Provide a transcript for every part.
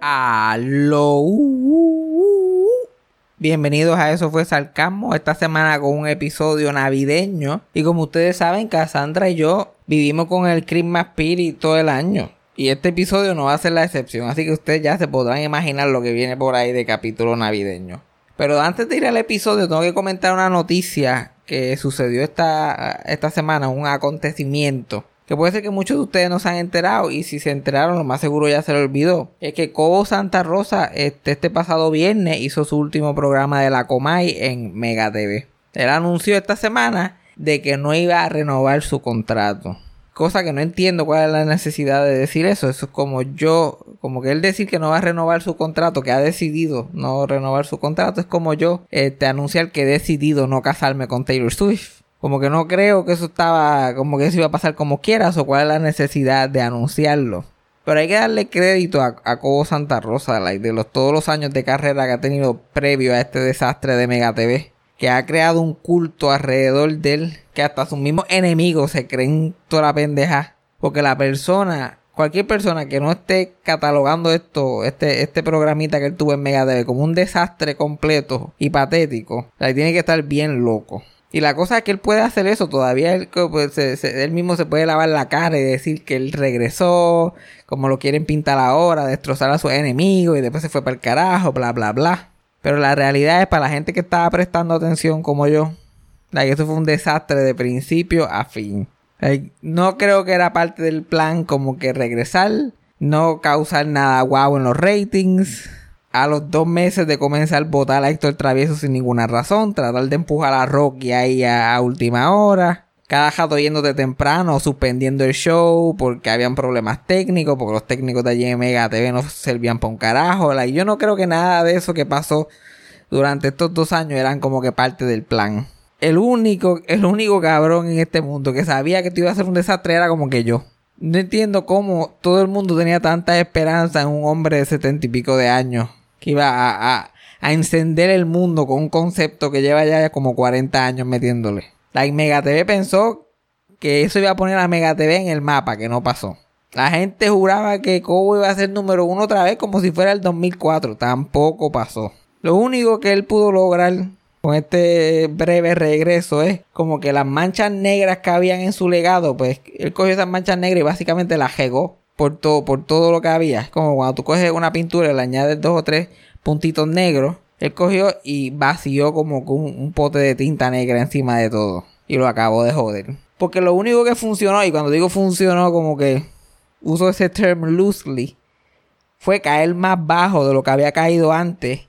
Aló. Bienvenidos a Eso fue Sarcasmo, esta semana con un episodio navideño. Y como ustedes saben, Cassandra y yo vivimos con el Christmas Spirit todo el año. Y este episodio no va a ser la excepción, así que ustedes ya se podrán imaginar lo que viene por ahí de capítulo navideño. Pero antes de ir al episodio, tengo que comentar una noticia que sucedió esta, esta semana, un acontecimiento que puede ser que muchos de ustedes no se han enterado y si se enteraron lo más seguro ya se lo olvidó. Es que Cobo Santa Rosa este, este pasado viernes hizo su último programa de la Comay en Mega TV. Él anunció esta semana de que no iba a renovar su contrato. Cosa que no entiendo cuál es la necesidad de decir eso. Eso es como yo, como que él decir que no va a renovar su contrato, que ha decidido no renovar su contrato, es como yo este, anunciar que he decidido no casarme con Taylor Swift. Como que no creo que eso estaba, como que eso iba a pasar como quieras o cuál es la necesidad de anunciarlo. Pero hay que darle crédito a, a Cobo Santa Rosa, de los, todos los años de carrera que ha tenido previo a este desastre de Mega TV. Que ha creado un culto alrededor de él, que hasta sus mismos enemigos se creen toda la pendeja. Porque la persona, cualquier persona que no esté catalogando esto, este, este programita que él tuvo en Mega TV como un desastre completo y patético, tiene que estar bien loco. Y la cosa es que él puede hacer eso, todavía él, pues, él mismo se puede lavar la cara y decir que él regresó, como lo quieren pintar ahora, destrozar a sus enemigos y después se fue para el carajo, bla, bla, bla. Pero la realidad es para la gente que estaba prestando atención como yo, que eso fue un desastre de principio a fin. no creo que era parte del plan como que regresar, no causar nada guau en los ratings a los dos meses de comenzar a votar a Héctor Travieso sin ninguna razón, tratar de empujar a Rocky ahí a, última hora, cada jato yéndote temprano, suspendiendo el show porque habían problemas técnicos, porque los técnicos de allí en Mega TV no servían para un carajo. Y yo no creo que nada de eso que pasó durante estos dos años eran como que parte del plan. El único, el único cabrón en este mundo que sabía que te iba a ser un desastre era como que yo. No entiendo cómo todo el mundo tenía tanta esperanza en un hombre de setenta y pico de años iba a, a, encender el mundo con un concepto que lleva ya como 40 años metiéndole. La Mega TV pensó que eso iba a poner a Mega TV en el mapa, que no pasó. La gente juraba que Cobo iba a ser número uno otra vez como si fuera el 2004. Tampoco pasó. Lo único que él pudo lograr con este breve regreso es como que las manchas negras que habían en su legado, pues él cogió esas manchas negras y básicamente las jegó por todo, por todo lo que había. Es como cuando tú coges una pintura y le añades dos o tres puntitos negros. Él cogió y vació como con un pote de tinta negra encima de todo. Y lo acabó de joder. Porque lo único que funcionó, y cuando digo funcionó, como que uso ese term loosely, fue caer más bajo de lo que había caído antes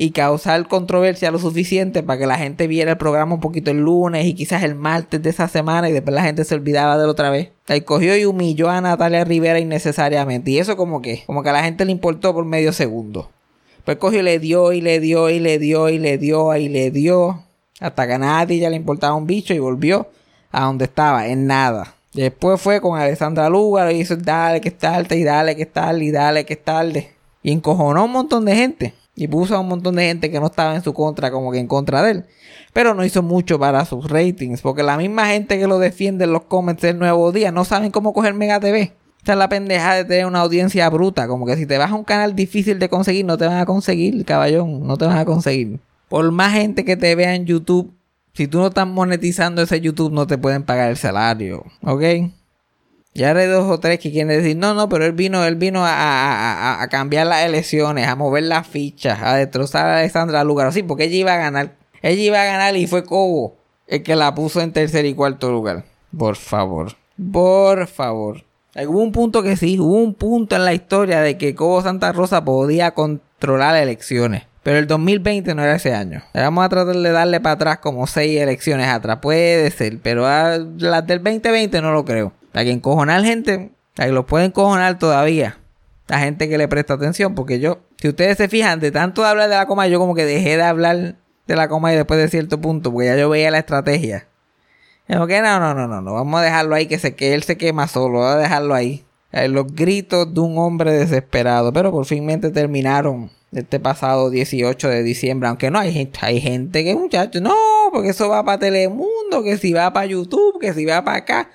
y causar controversia lo suficiente para que la gente viera el programa un poquito el lunes y quizás el martes de esa semana y después la gente se olvidaba de él otra vez. Ahí cogió y humilló a Natalia Rivera innecesariamente. Y eso como que, como que a la gente le importó por medio segundo. Pues cogió y le dio y le dio y le dio y le dio y le dio. Hasta que a nadie ya le importaba un bicho y volvió a donde estaba, en nada. Después fue con Alessandra Lugar y hizo dale que es tarde y dale que es tarde y dale que es tarde. Y encojonó un montón de gente. Y puso a un montón de gente que no estaba en su contra, como que en contra de él. Pero no hizo mucho para sus ratings. Porque la misma gente que lo defiende en los comments del nuevo día no saben cómo coger Mega TV. Esta es la pendeja de tener una audiencia bruta. Como que si te vas a un canal difícil de conseguir, no te van a conseguir, caballón. No te van a conseguir. Por más gente que te vea en YouTube, si tú no estás monetizando ese YouTube, no te pueden pagar el salario. ¿Ok? Ya hay dos o tres que quieren decir, no, no, pero él vino, él vino a, cambiar las elecciones, a mover las fichas, a destrozar a Alexandra Lugar. Sí, porque ella iba a ganar. Ella iba a ganar y fue Cobo el que la puso en tercer y cuarto lugar. Por favor. Por favor. Hubo un punto que sí, hubo un punto en la historia de que Cobo Santa Rosa podía controlar elecciones. Pero el 2020 no era ese año. Vamos a tratar de darle para atrás como seis elecciones atrás. Puede ser, pero a las del 2020 no lo creo. Hay que encojonar gente, que lo pueden encojonar todavía. La gente que le presta atención, porque yo, si ustedes se fijan, de tanto hablar de la coma, yo como que dejé de hablar de la coma y después de cierto punto, porque ya yo veía la estrategia. Como que no, no, no, no, no, vamos a dejarlo ahí, que, se, que él se quema solo, vamos a dejarlo ahí. Los gritos de un hombre desesperado, pero por finmente terminaron este pasado 18 de diciembre, aunque no hay gente, hay gente que muchachos, no, porque eso va para Telemundo, que si va para YouTube, que si va para acá.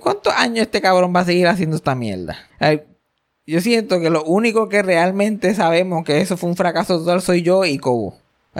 ¿Cuántos años este cabrón va a seguir haciendo esta mierda? yo siento que lo único que realmente sabemos que eso fue un fracaso total soy yo y Kobo.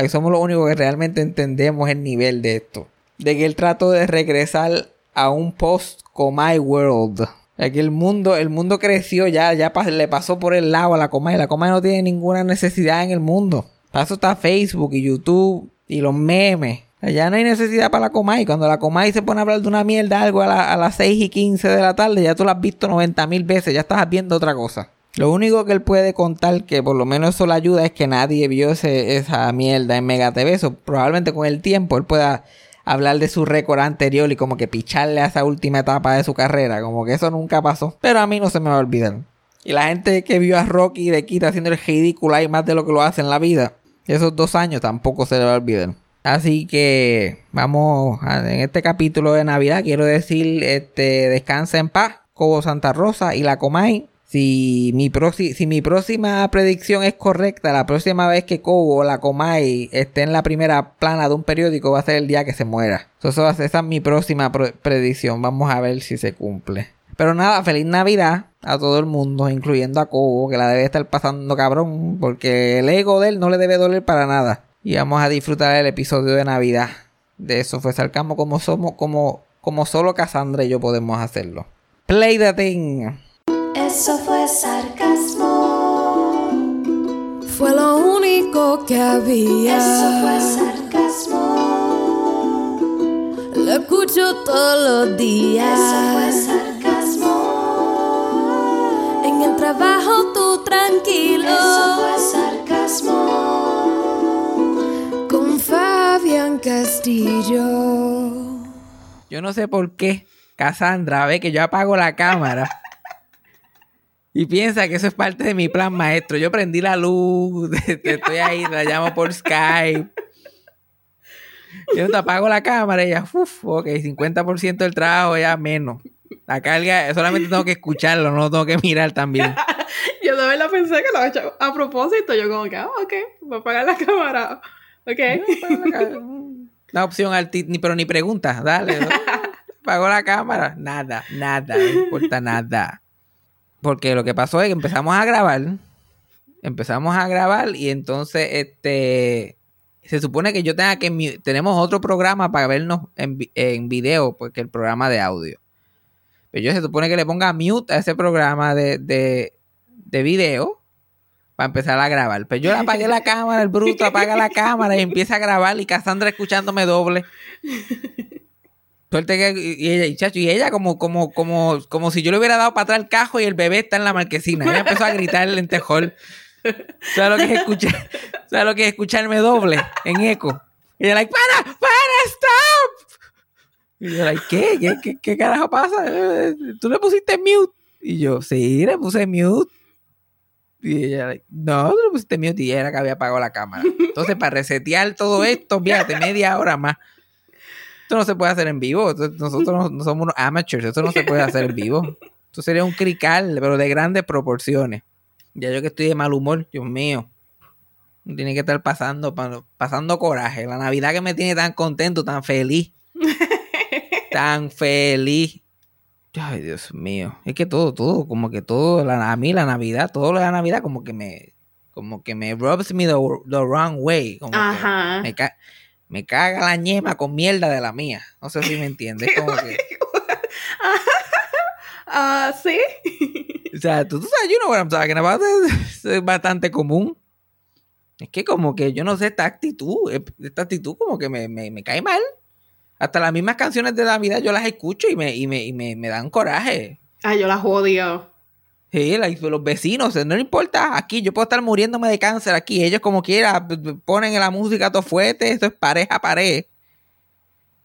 Somos los únicos que realmente entendemos el nivel de esto. De que él trató de regresar a un post Comay World. Que el mundo, el mundo creció ya, ya le pasó por el lado a la Comay. La Comay no tiene ninguna necesidad en el mundo. Para eso está Facebook y YouTube y los memes. Ya no hay necesidad para la Comay. Cuando la Comay se pone a hablar de una mierda, algo a, las 6 y 15 de la tarde, ya tú lo has visto 90 mil veces, ya estás viendo otra cosa. Lo único que él puede contar, que por lo menos eso le ayuda, es que nadie vio esa mierda en Mega TV. Eso probablemente con el tiempo él pueda hablar de su récord anterior y como que picharle a esa última etapa de su carrera. Como que eso nunca pasó. Pero a mí no se me va a olvidar. Y la gente que vio a Rocky de Kita haciendo el ridículo ahí más de lo que lo hace en la vida, esos dos años tampoco se le va a olvidar. Así que vamos en este capítulo de Navidad. Quiero decir, este, descansa en paz, Cobo Santa Rosa y la Comay. Si mi, si mi próxima predicción es correcta, la próxima vez que Cobo o la Comay esté en la primera plana de un periódico va a ser el día que se muera. esa es mi próxima predicción. Vamos a ver si se cumple. Pero nada, feliz Navidad a todo el mundo, incluyendo a Cobo, que la debe estar pasando cabrón, porque el ego de él no le debe doler para nada. Y vamos a disfrutar el episodio de Navidad. De eso fue Sarcasmo como somos, como, como solo Cassandra y yo podemos hacerlo. Play the thing. Eso fue sarcasmo. Fue lo único que había. Eso fue sarcasmo. Lo escucho todos los días. Eso fue sarcasmo. En el trabajo tú tranquilo. Eso fue sarcasmo. Castillo. Yo no sé por qué Cassandra ve que yo apago la cámara. Y piensa que eso es parte de mi plan maestro. Yo prendí la luz, estoy ahí, la llamo por Skype. Yo te apago la cámara y ya, uff, ok, 50% del trabajo ya menos. La carga, solamente tengo que escucharlo, no tengo que mirar también. yo de verdad pensé que lo había hecho a propósito. Yo como que, ah, ok, voy a apagar la cámara. Ok. La, opción al ni pero ni preguntas, dale. Apago la cámara. Nada, nada, no importa nada. Porque lo que pasó es que empezamos a grabar. Empezamos a grabar y entonces este se supone que yo tenga que tenemos otro programa para vernos en, en video, porque el programa de audio. Pero yo se supone que le ponga mute a ese programa de, de, de video para empezar a grabar. Pero yo le apagué la cámara, el bruto apaga la cámara y empieza a grabar y Cassandra escuchándome doble. Suerte que, y ella, y chacho, y ella como, como, como, como si yo le hubiera dado para atrás el cajo y el bebé está en la marquesina. Ella empezó a gritar el lentejol. ¿Sabes lo que es escuchar? ¿Sabes lo que es escucharme doble en eco? Y ella like, para, para, stop. Y yo like, ¿qué? ¿Qué, qué, qué carajo pasa? ¿Tú le pusiste mute? Y yo, sí, le puse mute. Y ella, no, tú le pusiste mute y era que había apagado la cámara. Entonces, para resetear todo esto, fíjate, media hora más. Esto no se puede hacer en vivo. Nosotros no, somos unos amateurs. Esto no se puede hacer en vivo. Esto sería un crical, pero de grandes proporciones. Ya yo que estoy de mal humor, Dios mío. Tiene que estar pasando, pasando coraje. La Navidad que me tiene tan contento, tan feliz. tan feliz. Ay, Dios mío. Es que todo, todo, como que todo, la, a mí la Navidad, todo lo de la Navidad, como que me, como que me rubs me the, wrong way. Como Ajá. Que me, me caga la ñema con mierda de la mía. No sé si me entiendes. Como que... Ah, sí. O sea, tú, sabes, you know what I'm talking about. Es, bastante común. Es que como que yo no sé, esta actitud, esta actitud como que me, me, me cae mal. Hasta las mismas canciones de Navidad yo las escucho y me, y me, y me, me dan coraje. Ah, yo las odio. Sí, los vecinos, no importa, aquí yo puedo estar muriéndome de cáncer aquí, ellos como quiera ponen la música todo fuerte, esto es pareja a pared.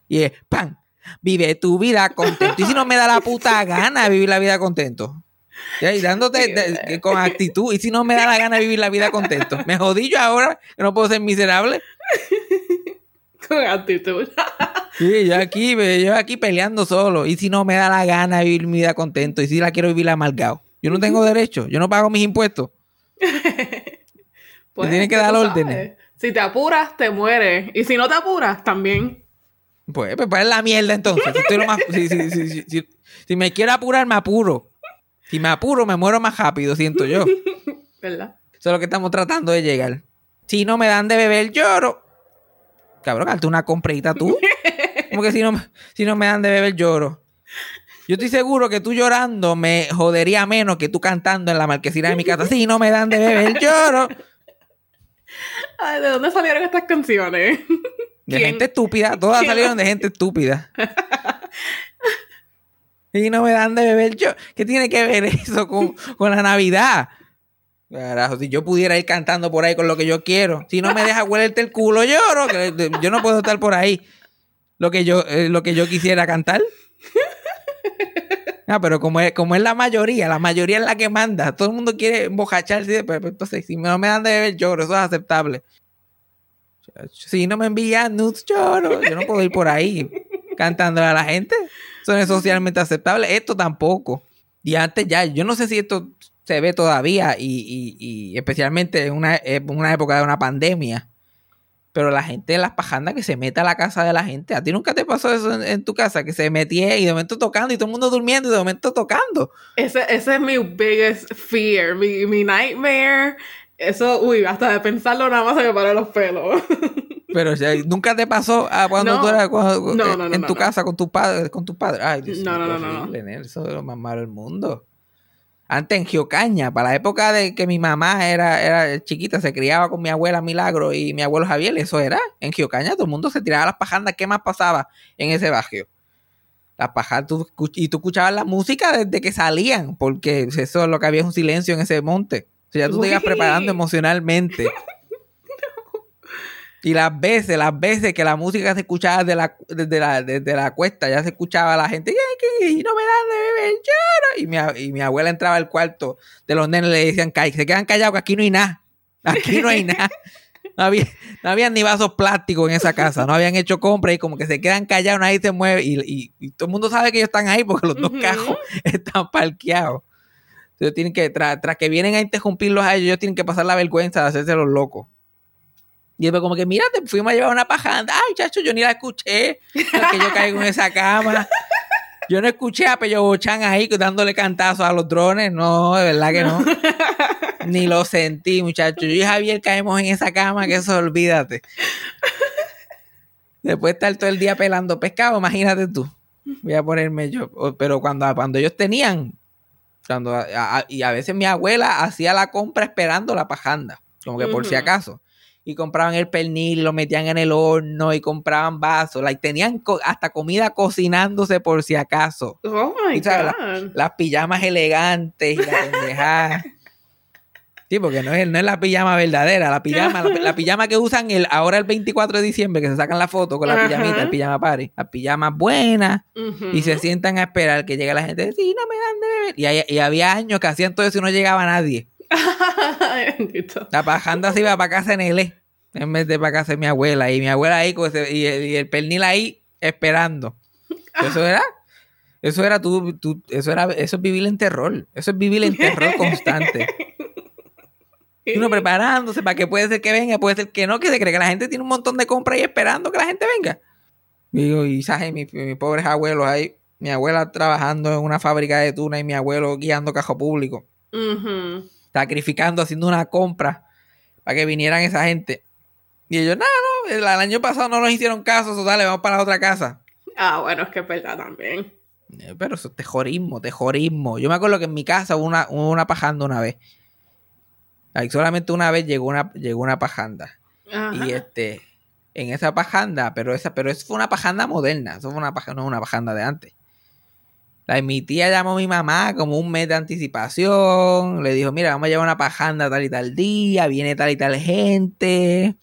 Y es, ¡pam! Vive tu vida contento. Y si no me da la puta gana de vivir la vida contento. Y dándote con actitud. Y si no me da la gana de vivir la vida contento. Me jodí yo ahora que no puedo ser miserable. con actitud. Sí, yo aquí, yo aquí peleando solo. Y si no me da la gana de vivir mi vida contento. Y si la quiero vivir amargado. Yo no tengo derecho, yo no pago mis impuestos. pues, tienen que dar órdenes. Si te apuras, te mueres. Y si no te apuras, también. Pues, pues, pues la mierda entonces. Si, si, si, si, me quiero apurar, me apuro. Si me apuro, me muero más rápido, siento yo. Eso ¿Verdad? es lo que estamos tratando de llegar. Si no me dan de beber, lloro. Cabrón, hazte una comprita tú. Como que si no, me- si no me dan de beber, lloro. Yo estoy seguro que tú llorando me jodería menos que tú cantando en la marquesina de mi casa. Si no me dan de beber, lloro. Ay, ¿de dónde salieron estas canciones? De ¿Quién? gente estúpida. Todas ¿Quién? salieron de gente estúpida. Y no me dan de beber yo. ¿Qué tiene que ver eso con, con la Navidad? Carajo, si yo pudiera ir cantando por ahí con lo que yo quiero. Si no me deja huelerte el culo, lloro. yo no puedo estar por ahí. Lo que yo, eh, lo que yo quisiera cantar. Ah, pero como es, como es la mayoría, la mayoría es la que manda. Todo el mundo quiere embojacharse. Pero, pero entonces, si no me dan de beber, lloro. Eso es aceptable. Si no me envían nudes, lloro. Yo no puedo ir por ahí cantándole a la gente. Eso es socialmente aceptable. Esto tampoco. Y antes ya, yo no sé si esto se ve todavía y, y- y especialmente en una, en una época de una pandemia. Pero la gente en las pajandas que se mete a la casa de la gente. ¿A ti nunca te pasó eso en, en tu casa? Que se metía y de momento tocando y todo el mundo durmiendo y de momento tocando. Ese, ese es mi biggest fear, mi, mi nightmare. Eso, uy, hasta de pensarlo nada más se me paran los pelos. Pero o sea, nunca te pasó ah, cuando No. tú eras cuando- No, eh, no, en no, tu no. casa con tu padre, con tu padre. Ay, Dios No, no, no, no, Eso es lo más malo del mundo. Antes en Giocaña, para la época de que mi mamá era, era chiquita, se criaba con mi abuela Milagro y mi abuelo Javier, eso era. En Giocaña todo el mundo se tiraba las pajandas. ¿Qué más pasaba en ese barrio? Las pajandas, tú y tú escuchabas la música desde que salían, porque eso es lo que había es un silencio en ese monte. O sea, ya tú te ibas preparando emocionalmente. Y las veces, las veces que la música se escuchaba desde la, desde la, desde la cuesta, ya se escuchaba la gente, "Ay, que- y no me dan de beber. Y mi, y mi abuela entraba al cuarto de los nenes y le decían, "Call- se quedan callados que aquí no hay nada. Aquí no hay nada. No había, no habían ni vasos plásticos en esa casa, no habían hecho compras y como que se quedan callados, nadie se mueve y, y- y todo el mundo sabe que ellos están ahí porque los dos cajos están parqueados. Ellos tienen que, tras tras que vienen a interrumpirlos a ellos, ellos tienen que pasar la vergüenza de hacerse los locos. Y después como que, mira, te fuimos a llevar una pajanda. Ay, chacho, yo ni la escuché. Que yo caigo en esa cama. Yo no escuché a Peyo Bochan ahí dándole cantazos a los drones. No, de verdad que no. Ni lo sentí, muchachos. Yo y Javier caemos en esa cama, que eso olvídate. Después de estar todo el día pelando pescado, imagínate tú. Voy a ponerme yo. Pero cuando, cuando ellos tenían, cuando, a- a- y a veces mi abuela hacía la compra esperando la pajanda, como que por si acaso. Y compraban el pernil, y lo metían en el horno y compraban vasos. Like, tenían co- hasta comida cocinándose por si acaso. Oh my sabes, God. Las pijamas elegantes y la pendejada. Sí, porque no es, no es la pijama verdadera, la pijama, la, la pijama que usan el, ahora el 24 de diciembre, que se sacan la foto con la Ajá. pijamita, el pijama party. Las pijamas buenas y se sientan a esperar que llegue la gente. Sí, no me dan de beber. Y, hay- y había años que hacían todo eso y no llegaba nadie. Ay, bendito. La pajanda se iba para casa en L en vez de para casa de mi abuela. Y mi abuela ahí con ese- y, el, y el pernil ahí esperando. Eso era, eso era tú, tú- eso era, eso es vivir en terror. Eso es vivir en terror constante. Y uno preparándose para que puede ser que venga, puede ser que no, que se cree que la gente tiene un montón de compras ahí esperando que la gente venga. Digo, y ¿sabes? mis, mis pobres abuelos ahí, mi abuela trabajando en una fábrica de tuna y mi abuelo guiando cajo público, Ujú. Sacrificando, haciendo una compra para que vinieran esa gente. Y ellos, no, no, el, año pasado no nos hicieron caso, so, dale, vamos para la otra casa. Ah, bueno, es que es verdad también. Eh, Pero eso es tejorismo, tejorismo. Yo me acuerdo que en mi casa hubo una, hubo una pajanda una vez. Like, solamente una vez llegó una, llegó una pajanda. Ajá. Y este, en esa pajanda, pero esa, pero eso fue una pajanda moderna, eso fue una pajanda, no una pajanda de antes. La, mi tía llamó a mi mamá como un mes de anticipación, le dijo, mira, vamos a llevar una pajanda tal y tal día, viene tal y tal gente.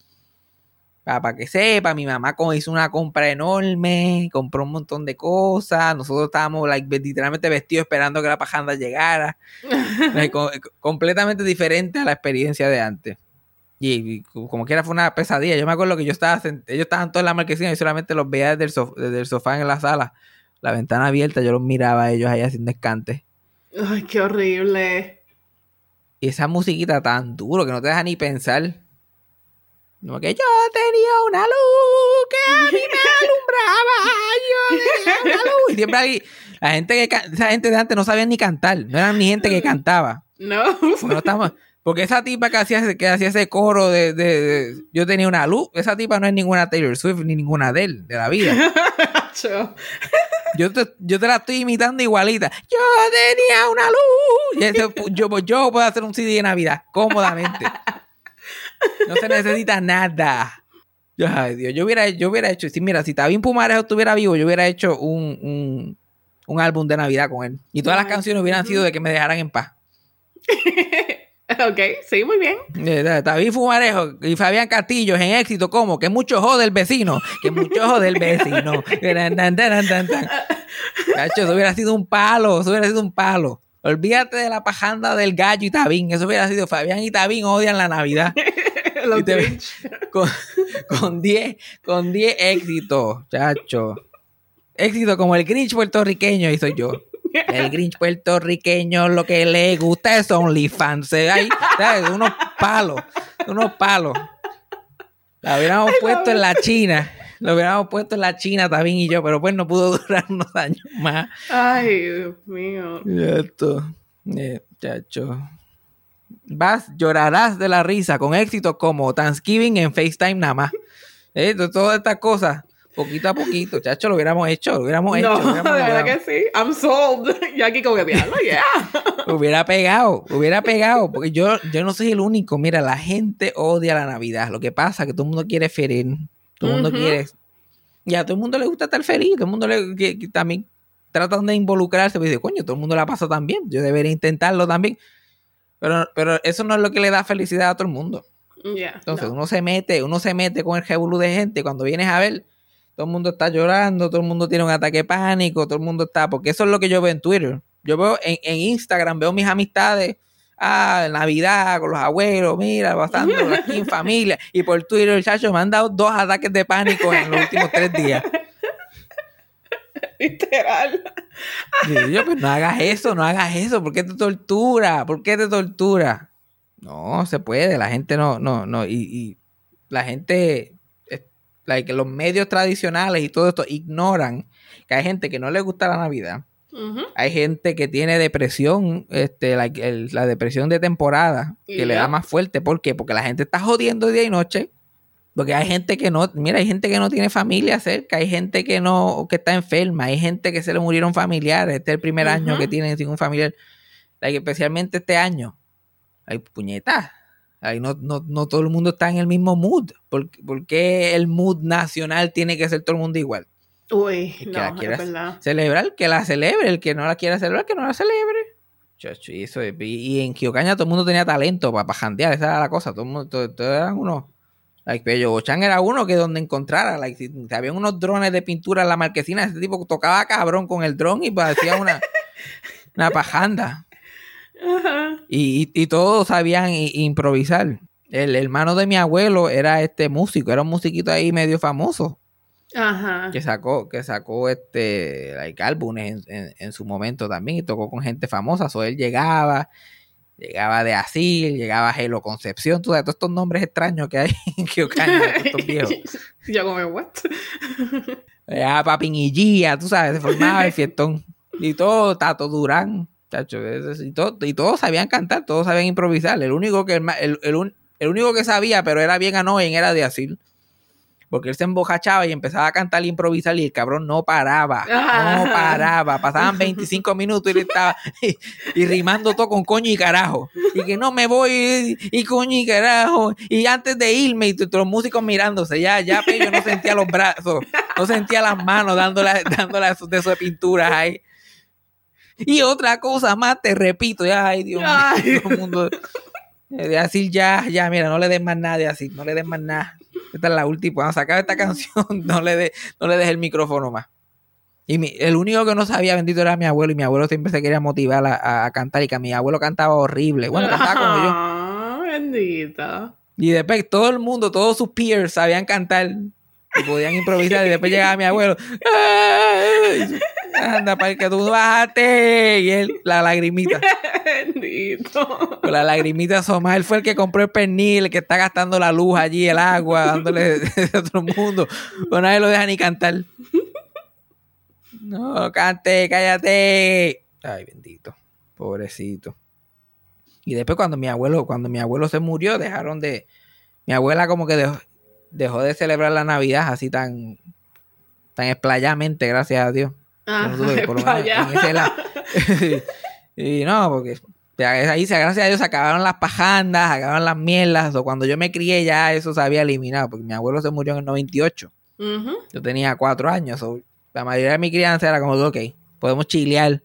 Para, que sepa, mi mamá hizo una compra enorme, compró un montón de cosas, nosotros estábamos like, literalmente vestidos esperando que la pajanda llegara. Like, co- completamente diferente a la experiencia de antes. Y, y como quiera fue una pesadilla. Yo me acuerdo que yo estaba, ellos estaban todos en la marquesina y solamente los veía desde el, sof- desde el sofá en la sala. La ventana abierta, yo los miraba a ellos ahí haciendo escante. Ay, qué horrible. Y esa musiquita tan duro que no te deja ni pensar. Como que yo tenía una luz que a mí me alumbraba. Yo tenía una luz. Y siempre alguien- La gente que esa gente de antes no sabía ni cantar, no eran ni gente que cantaba. No. Porque, no estamos- porque esa tipa que hacía, ese- que hacía ese coro de, de- de- Yo tenía una luz, esa tipa no es ninguna Taylor Swift ni ninguna Adele de la vida. Yo te, yo te la estoy imitando igualita. Yo tenía una luz. Y eso, yo, yo puedo hacer un CD de Navidad cómodamente. No se necesita nada. Ay, Dios, yo hubiera, yo hubiera hecho, si mira, si Tabín Pumarejo estuviera vivo, yo hubiera hecho un, un, un álbum de Navidad con él. Y todas las canciones hubieran sido de que me dejaran en paz. ok, sí, muy bien. David Fumarejo y Fabián Castillo en éxito, como que mucho jode el vecino, que mucho jode el vecino. Cacho, eso hubiera sido un palo, eso hubiera sido un palo. Olvídate de la pajanda del gallo y Tabín, eso hubiera sido Fabián y Tabín odian la Navidad. Y te- con 10 con 10 éxitos, chacho. Éxito como el Grinch puertorriqueño, y soy yo. El Grinch puertorriqueño lo que le gusta es OnlyFans. Eh, Ahí, ¿sabes? Unos palos, unos palos. La hubiéramos puesto en la China. Lo hubiéramos puesto en la China también y yo, pero pues no pudo durar unos años más. Ay, Dios mío. Esto, eh, chacho. Vas, llorarás de la risa con éxitos como Thanksgiving en FaceTime nada más. Eh, to- todas estas cosas, poquito a poquito, chacho, lo hubiéramos hecho, lo hubiéramos hecho. No, lo hubiéramos de verdad que sí. I'm sold. Y aquí como que diablo, yeah. Hubiera pegado, hubiera pegado, porque yo, yo no soy el único. Mira, la gente odia la Navidad. Lo que pasa es que todo el mundo quiere ferir, todo el mundo quiere. Y a todo el mundo le gusta estar feliz, todo el mundo le, que- que también tratan de involucrarse. Pues dice, coño, todo el mundo la pasa también, yo debería intentarlo también. Pero, pero eso no es lo que le da felicidad a todo el mundo. Yeah, Entonces no. uno se mete, uno se mete con el revolú de gente. Cuando vienes a ver, todo el mundo está llorando, todo el mundo tiene un ataque de pánico, todo el mundo está, porque eso es lo que yo veo en Twitter. Yo veo en, en Instagram, veo mis amistades, ah, Navidad con los abuelos, mira, pasando aquí en familia. Y por Twitter, chacho, me han dado dos ataques de pánico en los últimos tres días. Literal. Y yo, pues no hagas eso, no hagas eso, ¿por qué te tortura? ¿Por qué te tortura? No, se puede, la gente no, no, no, y, y la gente, like, los medios tradicionales y todo esto ignoran que hay gente que no le gusta la Navidad, hay gente que tiene depresión, este, el- la depresión de temporada, que le da más fuerte, ¿por qué? Porque la gente está jodiendo día y noche, porque hay gente que no, mira, hay gente que no tiene familia cerca, hay gente que no, que está enferma, hay gente que se le murieron familiares, este es el primer año que tienen sin un familiar, like, especialmente este año, hay puñetas, ahí no, no, no todo el mundo está en el mismo mood, ¿por, por qué el mood nacional tiene que ser todo el mundo igual? Uy, que no, la es quieras verdad. celebrar, que la celebre, el que no la quiera celebrar, que no la celebre. Chacho, y, eso, es- y, y en Kiocaña todo el mundo tenía talento para jandear, esa era la cosa, todo el mundo, todo, todo eran unos, like, Pello Bochan era uno que donde encontrara, like, si, si había unos drones de pintura en la marquesina, ese tipo tocaba cabrón con el dron y parecía una, una pajanda. Ajá. Y, y, todos sabían improvisar. El hermano de mi abuelo era este músico, era un musiquito ahí medio famoso Ajá. que sacó, que sacó este like, álbumes en, en- en su momento también y tocó con gente famosa. So, él llegaba, llegaba de Asil, llegaba a Helo Concepción, tú sabes, todos estos nombres extraños que hay en Kiocaña, estos viejos. Yo como, what? Llegaba Papinillía, tú sabes, se formaba el fiestón. Y todo, Tato Durán, chacho, y, todo- y todos sabían cantar, todos sabían improvisar. El único que, el, el- el único que sabía, pero era bien annoying, era de Asil. Porque él se embojachaba y empezaba a cantar y improvisar y el cabrón no paraba. Ah. No paraba. Pasaban 25 minutos y él estaba y, y rimando todo con coño y carajo. Y que no me voy y, y coño y carajo. Y antes de irme y todos los músicos mirándose, ya, ya, pero yo no sentía los brazos, no sentía las manos dándole, dándole de pinturas ahí. Y otra cosa más, te repito, ya, ay Dios mío, todo el mundo. eh, De así ya, ya, mira, no le des más nada de así, no le des más nada. Esta es la última. Cuando se acabe esta canción, no le des no le des el micrófono más. Y mi- el único que no sabía, bendito, era mi abuelo. Y mi abuelo siempre se quería motivar a cantar. Y que mi abuelo cantaba horrible. Bueno, cantaba como yo. Ah, bendita. Y después todo el mundo, todos sus peers sabían cantar. Y podían improvisar. Y después llegaba mi abuelo. ¡Ay! Anda, para que tú bájate. Y él, la lagrimita. Bendito. Con la lagrimita asomada. Él fue el que compró el pernil, el que está gastando la luz allí, el agua, dándole de, de otro mundo. Pero nadie lo deja ni cantar. No, cante, cállate. Ay, bendito. Pobrecito. Y después cuando mi abuelo, cuando mi abuelo se murió, dejaron de. Mi abuela como que dejó, dejó de celebrar la Navidad así tan, tan explayamente, gracias a Dios. Ah, no por lo menos, vaya. en ese lado. y no, porque ahí, gracias a Dios, se acabaron las pajandas, acabaron las mierdas. O cuando yo me crié, ya eso se había eliminado, porque mi abuelo se murió en el 98. Ujú. Yo tenía cuatro años. la mayoría de mi crianza era como, ok, podemos chilear.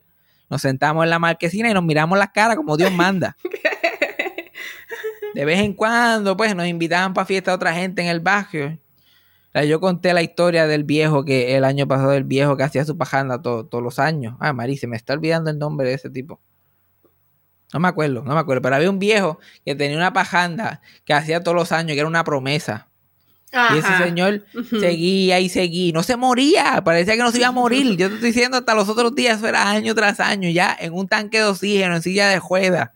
Nos sentamos en la marquesina y nos miramos las caras como Dios manda. De vez en cuando, pues, nos invitaban para fiesta a otra gente en el barrio. Sea, yo conté la historia del viejo que el año pasado, el viejo que hacía su pajanda to- todos los años. Ah, Mari, se me está olvidando el nombre de ese tipo. No me acuerdo, no me acuerdo. Pero había un viejo que tenía una pajanda que hacía todos los años, que era una promesa. Y ese señor seguía y seguía. No se moría. Parecía que no se iba a morir. Yo te estoy diciendo hasta los otros días. Eso era año tras año. Ya en un tanque de oxígeno, en silla de juega.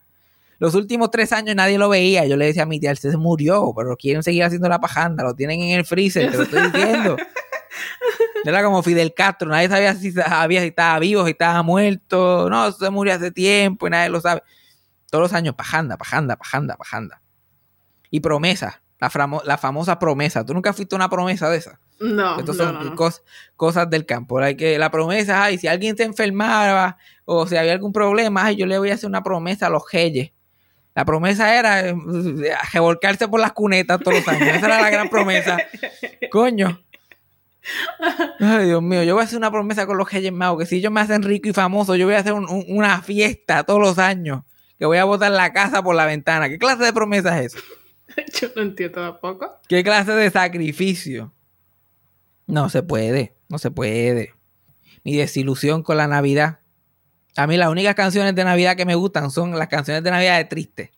Los últimos tres años nadie lo veía. Yo le decía a mi tía, él se murió, pero quieren seguir haciendo la pajanda. Lo tienen en el freezer. Te lo estoy diciendo. Era como Fidel Castro. Nadie sabía si, sabía si estaba vivo, si estaba muerto. No, se murió hace tiempo y nadie lo sabe. Todos los años, pajanda, pajanda, pajanda, pajanda. Y promesa. La, famosa promesa. ¿Tú nunca fuiste una promesa de esas? No, Estas no, son no, no. cos- cosas del campo. La, que, la promesa, ay, si alguien se enfermaba o si había algún problema, ay, yo le voy a hacer una promesa a los reyes. La promesa era eh, revolcarse por las cunetas todos los años. Esa era la gran promesa. Coño. Ay, Dios mío, yo voy a hacer una promesa con los reyes magos, que si ellos me hacen rico y famoso, yo voy a hacer un- un- una fiesta todos los años, que voy a botar la casa por la ventana. ¿Qué clase de promesa es eso? Yo no entiendo tampoco. ¿Qué clase de sacrificio? No se puede, no se puede. Mi desilusión con la Navidad. A mí las únicas canciones de Navidad que me gustan son las canciones de Navidad de triste.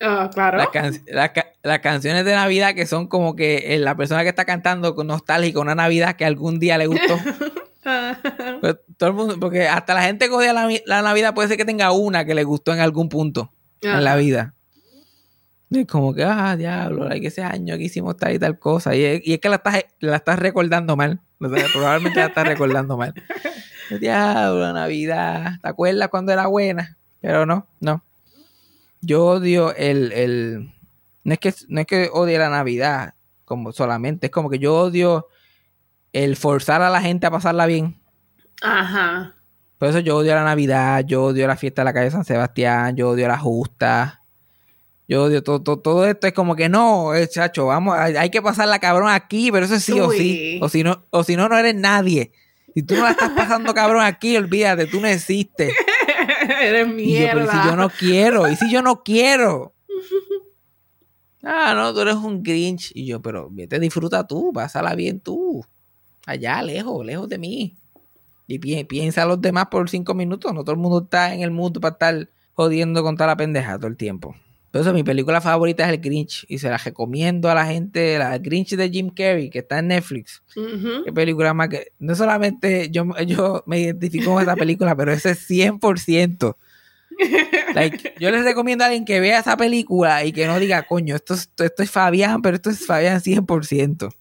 Ah, claro. Las, can- las ca- las canciones de Navidad que son como que eh, la persona que está cantando con nostálgica una Navidad que algún día le gustó. Ah, Pues, todo el mundo, porque hasta la gente que odia la, la Navidad puede ser que tenga una que le gustó en algún punto en la vida. Y es como que, ah, diablo, like, ese año que hicimos tal y tal cosa. Y es, y es que la estás, la estás recordando mal. O sea, probablemente la estás recordando mal. Diablo, Navidad. ¿Te acuerdas cuando era buena? Pero no, no. Yo odio el, el... No es que, no es que odie la Navidad como solamente. Es como que yo odio el forzar a la gente a pasarla bien. Ajá. Por eso yo odio la Navidad, yo odio la fiesta de la calle San Sebastián, yo odio la justa. Yo odio todo, todo, todo esto. Es como que no, eh, chacho, vamos, hay, hay que pasar la cabrón aquí, pero eso es sí o sí. O si no, o si no, no eres nadie. Si tú no la estás pasando cabrón aquí, olvídate, tú no existes. Eres Y yo, pero mierda. si yo no quiero, y si yo no quiero. Ah, no, tú eres un Grinch. Y yo, pero vete, disfruta tú, pásala bien tú. Allá, lejos, lejos de mí. Y pi- piensa a los demás por cinco minutos. No todo el mundo está en el mundo para estar jodiendo con toda la pendeja todo el tiempo. Entonces, mi película favorita es el Grinch. Y se la recomiendo a la gente, la Grinch de Jim Carrey, que está en Netflix. Ujú. Qué película más que. No solamente yo, yo me identifico con esa película, pero ese es 100%. Like, yo les recomiendo a alguien que vea esa película y que no diga, coño, esto es, esto es Fabián, pero esto es Fabián 100%.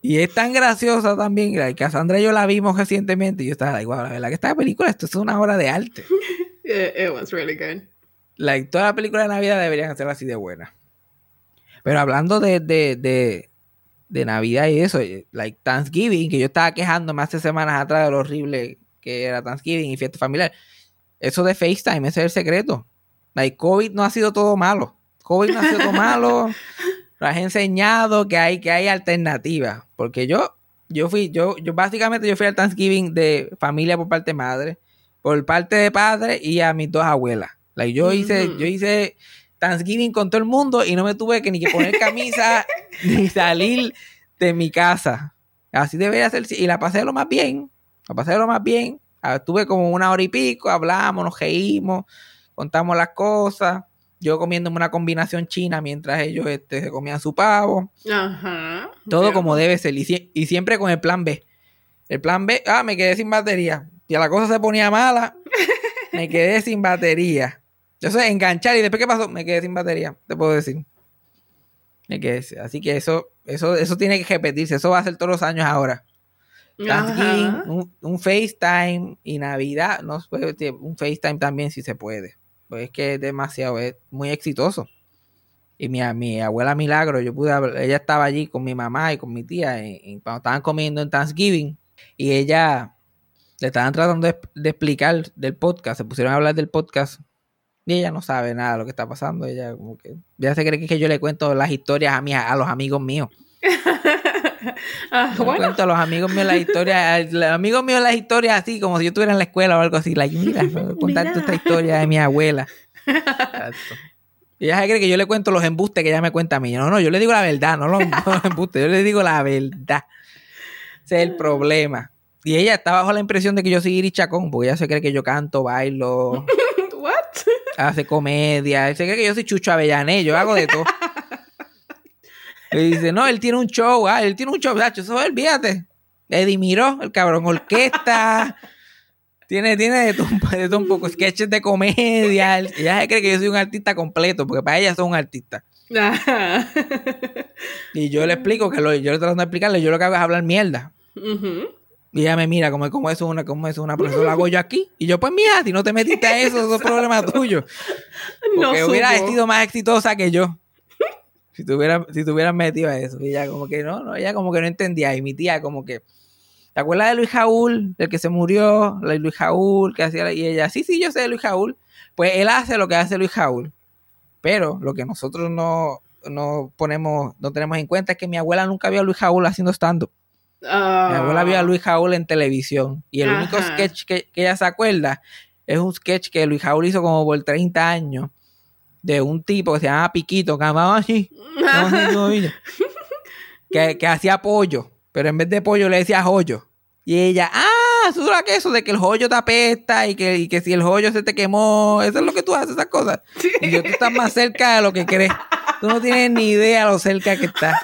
Y es tan graciosa también. like, Cassandra y yo la vimos recientemente y yo estaba, wow, la verdad que esta película, esto es una obra de arte. It was really good. Like, todas las películas de Navidad deberían ser así de buenas. Pero hablando de, de, de, de Navidad y eso, eh, like Thanksgiving, que yo estaba quejándome hace semanas atrás de lo horrible que era Thanksgiving y fiesta familiar. Eso de FaceTime, ese es el secreto. Like, COVID no ha sido todo malo. COVID no ha sido todo malo. Nos has enseñado que hay, que hay alternativas. Porque yo, yo fui, yo, yo básicamente yo fui al Thanksgiving de familia por parte de madre, por parte de padre y a mis dos abuelas. Like, yo hice, yo hice Thanksgiving con todo el mundo y no me tuve que ni que poner camisa ni salir de mi casa. Así debería ser. Y la pasé lo más bien. La pasé lo más bien. Ah, Estuve como una hora y pico, hablamos, nos reímos, contamos las cosas. Yo comiéndome una combinación china mientras ellos este, se comían su pavo. Ajá. Todo Bien. como debe ser. Y, y siempre con el plan B. El plan B, ah, me quedé sin batería. Y la cosa se ponía mala, me quedé sin batería. Yo sé, enganchar y después, ¿qué pasó? Me quedé sin batería, te puedo decir. Me quedé, así que eso, eso, eso tiene que repetirse. Eso va a ser todos los años ahora. Un, un FaceTime y Navidad, no un FaceTime también si se puede. Pues es que es demasiado, es muy exitoso. Y mi, mi abuela Milagro, yo pude, hablar- ella estaba allí con mi mamá y con mi tía cuando estaban comiendo en Thanksgiving y ella le estaban tratando de, de explicar del podcast, se pusieron a hablar del podcast y ella no sabe nada de lo que está pasando, ella como que ya se cree que, yo le cuento las historias a, mis, a los amigos míos. Ah, Yo le bueno, cuento a los amigos míos las historias, a los amigos míos las historias así, como si yo estuviera en la escuela o algo así. Like, mira, contarte esta historia de mi abuela. Exacto. Y ella se cree que yo le cuento los embustes que ella me cuenta a mí. No, no, yo le digo la verdad, no los, no los embustes, yo le digo la verdad. Ese es el problema. Y ella está bajo la impresión de que yo soy Iri Chacón, porque ella se cree que yo canto, bailo? Hace comedia. Él se cree que yo soy Chucho Avellané, yo hago de todo. Y dice, no, él tiene un show, ah, él tiene un show, Sacho, eso es, olvídate. Eddie Miró, el cabrón, orquesta. tiene, tiene de todo, un- de todo un poco, sketches de comedia. Ella se cree que yo soy un artista completo, porque para ella soy un artista. Y yo le explico que lo, yo le trato de explicarle, yo lo que hago es hablar mierda. Ujú. Y ella me mira como, como eso es una, como eso es una, pero eso lo hago yo aquí. Y yo, pues mija, si no te metiste a eso, eso es problema tuyo. No Porque hubiera supo. sido más exitosa que yo. Si te hubieras, si te hubieras metido a eso. Y ella como que no, no, ella como que no entendía. Y mi tía como que, ¿te acuerdas de Luis Jaúl? El que se murió, Luis Jaúl, que hacía, y ella, sí, sí, yo sé de Luis Jaúl. Pues él hace lo que hace Luis Jaúl. Pero lo que nosotros no, no ponemos, no tenemos en cuenta es que mi abuela nunca vio a Luis Jaúl haciendo stand-up. Ah. Mi abuela vio a Luis Jaúl en televisión. Y el único sketch que, que ella se acuerda es un sketch que Luis Jaúl hizo como por 30 años. De un tipo que se llamaba Piquito, que amaba así. que, que hacía pollo. Pero en vez de pollo le decía joyo. Y ella, ah, eso es eso de que el joyo te apesta y que, y que si el joyo se te quemó, eso es lo que tú haces, esas cosas. Y yo, tú estás más cerca de lo que crees. Tú no tienes ni idea lo cerca que estás.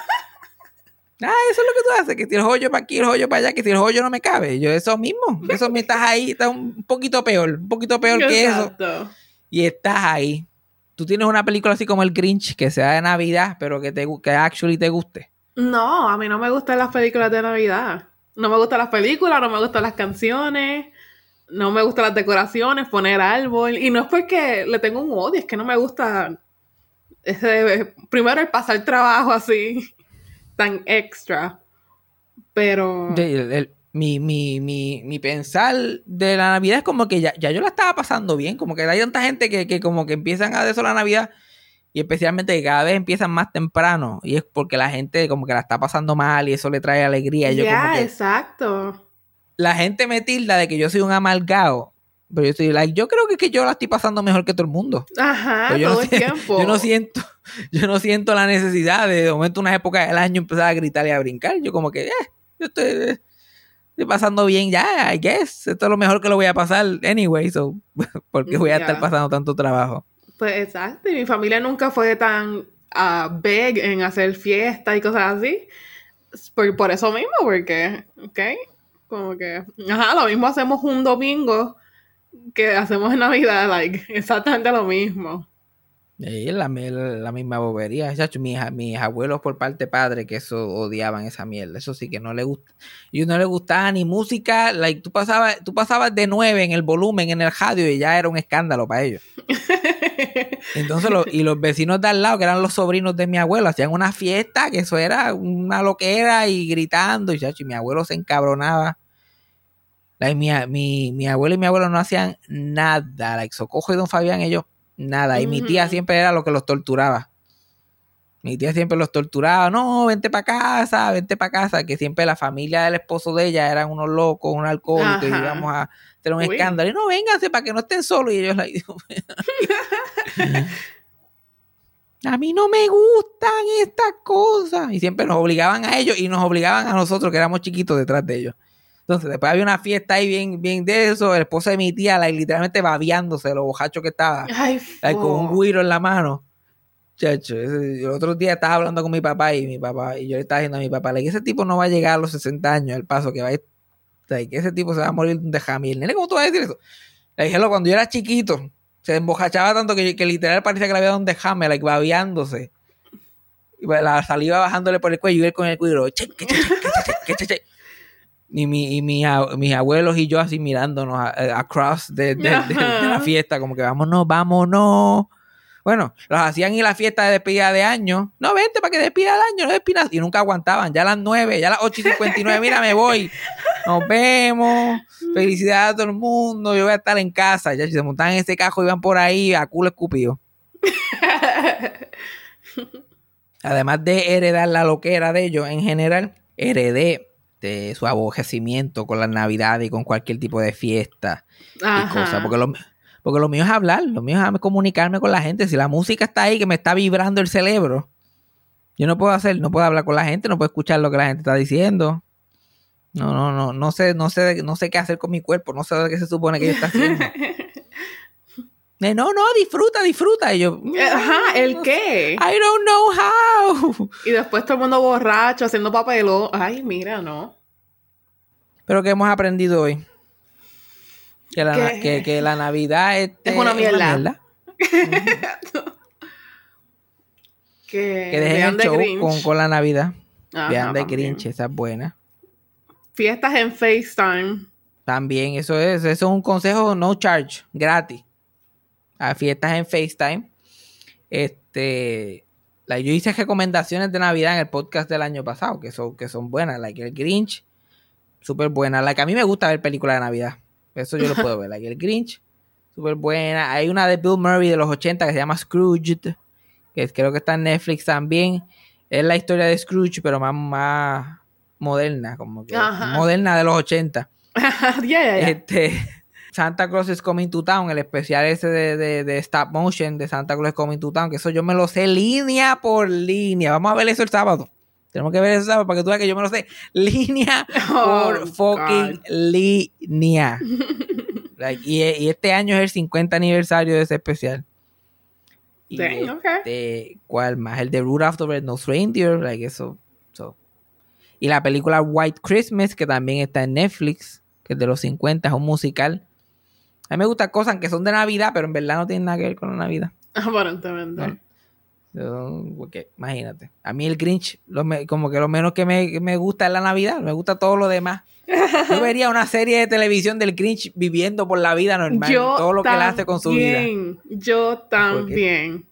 Ah, eso es lo que tú haces, que si el joyo para aquí, el joyo para allá, que si el joyo no me cabe. Yo, eso mismo, eso me estás ahí, está un poquito peor, un poquito peor que eso. Y estás ahí. Tú tienes una película así como el Grinch, que sea de Navidad, pero que te que actually te guste. No, a mí no me gustan las películas de Navidad. No me gustan las películas, no me gustan las canciones, no me gustan las decoraciones, poner árbol. Y no es porque le tengo un odio, es que no me gusta ese, primero el pasar trabajo así, tan extra. Pero... De- el- el- mi, mi, mi, mi pensar de la Navidad es como que ya, ya yo la estaba pasando bien, como que hay tanta gente que, que como que empiezan a de eso la Navidad y especialmente que cada vez empiezan más temprano y es porque la gente como que la está pasando mal y eso le trae alegría. Ya, exacto. la gente me tilda de que yo soy un amargado, pero yo estoy like, yo creo que, que yo la estoy pasando mejor que todo el mundo. Ajá, Pero yo, todo no el tiempo. yo no siento, yo no siento la necesidad de de momento una época del año empezar a gritar y a brincar. Yo como que, eh, yo estoy, eh, estoy pasando bien ya, I guess. Esto es lo mejor que lo voy a pasar anyway, so, porque voy a estar pasando tanto trabajo. Pues exacto, y mi familia nunca fue tan ah, big en hacer fiestas y cosas así. Por, por eso mismo, porque, ¿ok? Como que, ajá, lo mismo hacemos un domingo que hacemos en Navidad, like, exactamente lo mismo. Es la, la misma bobería. Mis, mis abuelos por parte padre que eso odiaban esa mierda. Eso sí que no le gusta. Y no le gustaba ni música. Like, tú pasabas, tú pasabas de 9 en el volumen, en el radio, y ya era un escándalo para ellos. Entonces, y los vecinos de al lado, que eran los sobrinos de mi abuelo, hacían una fiesta, que eso era una loquera y gritando, y, chacho, y mi abuelo se encabronaba. Like, mi, mi, mi abuelo y mi abuelo no hacían nada. Like, Socojo y Don Fabián, ellos, nada. Y mi tía siempre era lo que los torturaba. Mi tía siempre los torturaba. No, vente para casa, vente para casa. Que siempre la familia del esposo de ella eran unos locos, unos alcohólicos, y Ajá. íbamos a hacer un Uy. escándalo. Y no, vénganse para que no estén solos. Y ellos, like, a mí no me gustan estas cosas. Y siempre nos obligaban a ellos y nos obligaban a nosotros, que éramos chiquitos, detrás de ellos. Entonces, después había una fiesta ahí bien, bien de eso. El esposo de mi tía, like, literalmente babeándose, lo bojacho que estaba, Ay, like, con un guiro en la mano. Chacho, ese- el otro día estaba hablando con mi papá y mi papá, y yo le estaba diciendo a mi papá, like, ese tipo no va a llegar a los 60 años, el paso que va a ir, like, ese tipo se va a morir de un dejamil. Nene, ¿cómo tú vas a decir eso? Le dije, "Lo, cuando yo era chiquito, se embojachaba tanto que, que literal parecía que le había dado un dejame, like, babeándose. Y pues, la saliva bajándole por el cuello y él con el che, che, che, che, che, che, che, che. Y, mi, y mi a- mis abuelos y yo así mirándonos a- a- across de, de- de- de la fiesta, como que vámonos, vámonos. Bueno, los hacían ir a la fiesta de despedida de año. No, vente para que despida el año, no despidas. Y nunca aguantaban. Ya a las 9, ya a las 8 y 59, mira, me voy. Nos vemos. Felicidades a todo el mundo. Yo voy a estar en casa. Ya si se montaban en ese cajo, iban por ahí a culo escupido. Además de heredar la loquera de ellos en general, heredé de su aborrecimiento con la Navidad y con cualquier tipo de fiesta y cosas. Porque lo, porque lo mío es hablar, lo mío es comunicarme con la gente. Si la música está ahí que me está vibrando el cerebro, yo no puedo hacer, no puedo hablar con la gente, no puedo escuchar lo que la gente está diciendo. No, no, no, no sé, no sé, no sé qué hacer con mi cuerpo, no sé qué se supone que yo está haciendo. Eh, no, no, disfruta, disfruta. Y yo, Ajá, ¿el qué? I don't know how. Y después todo el mundo borracho, haciendo papelón. Ay, mira, no. Pero que hemos aprendido hoy. Que la, que, que la Navidad este, Es una mierda. Que, Que dejen el show con, con la Navidad. Ajá, Vean de. Grinch, esa es buena. Fiestas en FaceTime. También, eso es, eso es un consejo no charge, gratis. A fiestas en FaceTime. Este, la, yo hice recomendaciones de Navidad en el podcast del año pasado, que son, que son buenas. Like el Grinch, súper buena. Like a mí me gusta ver películas de Navidad. Eso yo lo puedo ver. Like el Grinch, súper buena. Hay una de Bill Murray de los 80 que se llama Scrooged, que creo que está en Netflix también. Es la historia de Scrooge, pero más, más moderna, como que Ajá. moderna de los 80. ya, ya, ya. Este, Santa Claus is Coming to Town, el especial ese de, de, de stop motion de Santa Claus is Coming to Town, que eso yo me lo sé línea por línea. Vamos a ver eso el sábado. Tenemos que ver eso para que tú veas que yo me lo sé línea Oh, por fucking God. línea. Like, y, y este año es el 50 aniversario de ese especial. Y Dang, este, ¿cuál más? El de Rudolph the Red-Nosed Reindeer, like eso. so. Y la película White Christmas, que también está en Netflix, que es de los 50, es un musical. A mí me gustan cosas que son de Navidad, pero en verdad no tienen nada que ver con la Navidad. Aparentemente. No. Porque, imagínate. A mí el Grinch, lo me- como que lo menos que me, me gusta es la Navidad, me gusta todo lo demás. Yo vería una serie de televisión del Grinch viviendo por la vida normal, todo lo que él hace con su vida. también, Yo también.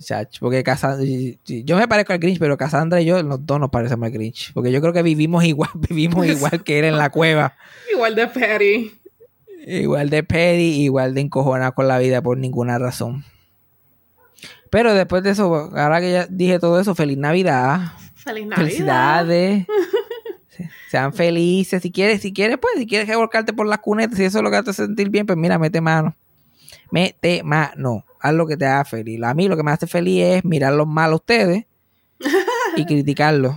Chacho, porque Cassandra, yo me parezco al Grinch, pero Cassandra y yo, los dos nos parecemos al Grinch. Porque yo creo que vivimos igual, vivimos igual que él en la cueva. Igual de Perry. Igual de petty, igual de encojonado con la vida por ninguna razón. Pero después de eso, ahora que ya dije todo eso, feliz Navidad. Feliz Navidad. Felicidades. Se- Sean felices. Si quieres, si quieres, pues, si quieres revolcarte por las cunetas, si eso es lo que te hace sentir bien, pues mira, mete mano. Mete mano. Haz lo que te haga feliz. A mí lo que me hace feliz es mirar los mal a ustedes y criticarlos.